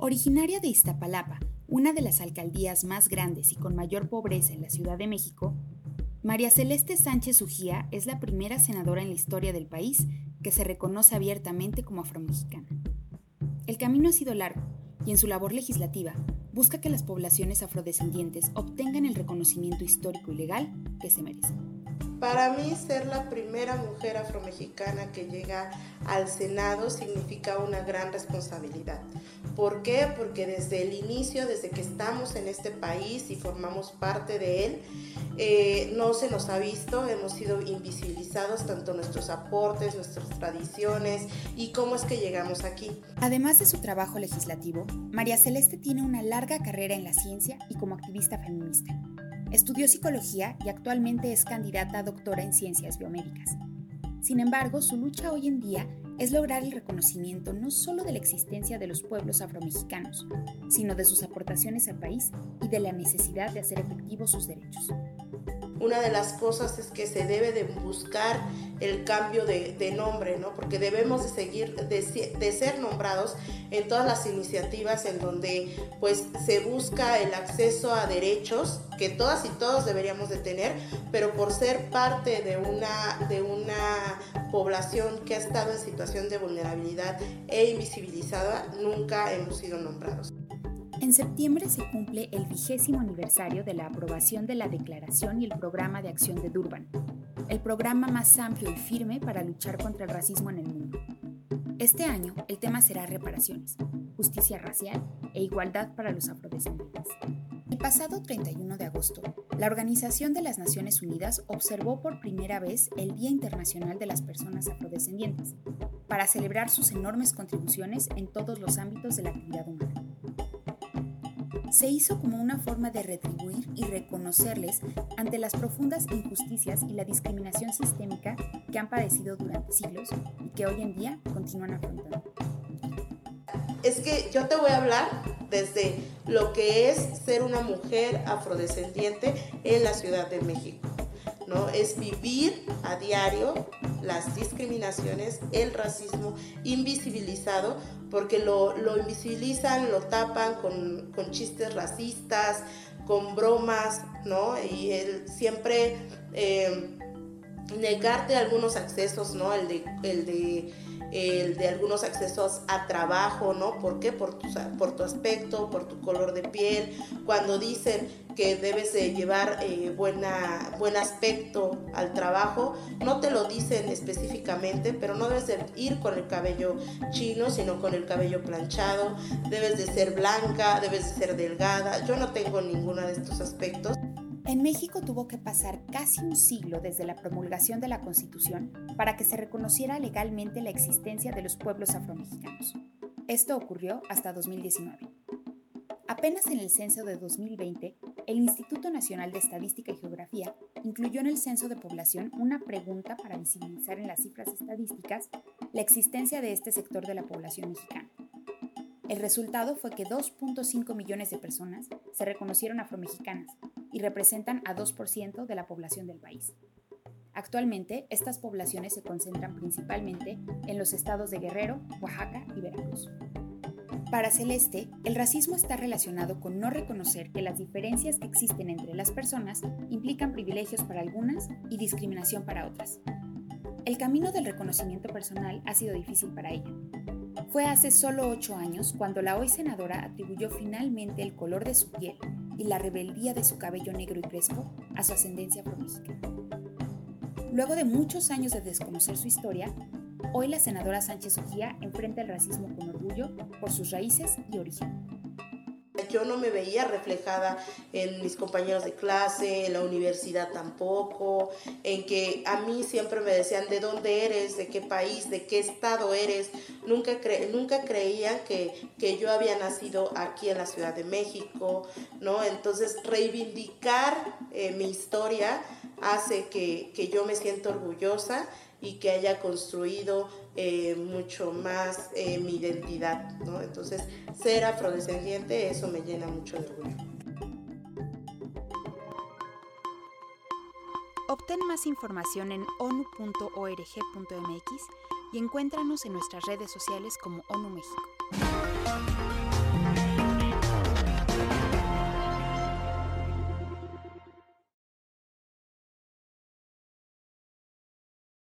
Originaria de Iztapalapa, una de las alcaldías más grandes y con mayor pobreza en la Ciudad de México, María Celeste Sánchez Ujía es la primera senadora en la historia del país que se reconoce abiertamente como afromexicana. El camino ha sido largo y en su labor legislativa busca que las poblaciones afrodescendientes obtengan el reconocimiento histórico y legal que se merecen. Para mí ser la primera mujer afromexicana que llega al Senado significa una gran responsabilidad. ¿Por qué? Porque desde el inicio, desde que estamos en este país y formamos parte de él, eh, no se nos ha visto, hemos sido invisibilizados tanto nuestros aportes, nuestras tradiciones y cómo es que llegamos aquí. Además de su trabajo legislativo, María Celeste tiene una larga carrera en la ciencia y como activista feminista. Estudió psicología y actualmente es candidata a doctora en ciencias biomédicas. Sin embargo, su lucha hoy en día es lograr el reconocimiento no solo de la existencia de los pueblos afromexicanos, sino de sus aportaciones al país y de la necesidad de hacer efectivos sus derechos. Una de las cosas es que se debe de buscar el cambio de, nombre, ¿no? Porque debemos de seguir, de, ser nombrados en todas las iniciativas en donde pues se busca el acceso a derechos que todas y todos deberíamos de tener, pero por ser parte de una, de una población que ha estado en situación de vulnerabilidad e invisibilizada, nunca hemos sido nombrados. En septiembre se cumple el vigésimo aniversario de la aprobación de la Declaración y el Programa de Acción de Durban, el programa más amplio y firme para luchar contra el racismo en el mundo. Este año el tema será reparaciones, justicia racial e igualdad para los afrodescendientes. El pasado 31 de agosto, la Organización de las Naciones Unidas observó por primera vez el Día Internacional de las Personas Afrodescendientes, para celebrar sus enormes contribuciones en todos los ámbitos de la actividad humana se hizo como una forma de retribuir y reconocerles ante las profundas injusticias y la discriminación sistémica que han padecido durante siglos y que hoy en día continúan afrontando. Es que yo te voy a hablar desde lo que es ser una mujer afrodescendiente en la Ciudad de México. ¿No? Es vivir a diario las discriminaciones, el racismo invisibilizado, porque lo, invisibilizan, lo tapan con, chistes racistas, con bromas, ¿no? Y siempre eh, negarte algunos accesos, ¿no? El de el de algunos accesos a trabajo, ¿no? ¿Por qué? Por tu, por tu aspecto, por tu color de piel. Cuando dicen que debes de llevar eh, buena, buen aspecto al trabajo, no te lo dicen específicamente, pero no debes de ir con el cabello chino, sino con el cabello planchado. Debes de ser blanca, debes de ser delgada. Yo no tengo ninguno de estos aspectos. En México tuvo que pasar casi un siglo desde la promulgación de la Constitución para que se reconociera legalmente la existencia de los pueblos afromexicanos. Esto ocurrió hasta 2019. Apenas en el censo de 2020, el Instituto Nacional de Estadística y Geografía incluyó en el censo de población una pregunta para visibilizar en las cifras estadísticas la existencia de este sector de la población mexicana. El resultado fue que 2.5 millones de personas se reconocieron afromexicanas, y representan a 2% de la población del país. Actualmente, estas poblaciones se concentran principalmente en los estados de Guerrero, Oaxaca y Veracruz. Para Celeste, el racismo está relacionado con no reconocer que las diferencias que existen entre las personas implican privilegios para algunas y discriminación para otras. El camino del reconocimiento personal ha sido difícil para ella. Fue hace solo ocho años cuando la hoy senadora atribuyó finalmente el color de su piel y la rebeldía de su cabello negro y crespo a su ascendencia afromexicana. Luego de muchos años de desconocer su historia, hoy la senadora Sánchez Ujía enfrenta el racismo con orgullo por sus raíces y origen yo no me veía reflejada en mis compañeros de clase, en la universidad tampoco, en que a mí siempre me decían de dónde eres, de qué país, de qué estado eres. Nunca, nunca creían que, que yo había nacido aquí en la Ciudad de México, ¿no? Entonces reivindicar eh, mi historia hace que, que yo me sienta orgullosa y que haya construido eh, mucho más eh, mi identidad. Entonces, ser afrodescendiente, eso me llena mucho de orgullo. Obtén más información en onu.org.mx y encuéntranos en nuestras redes sociales como ONU México.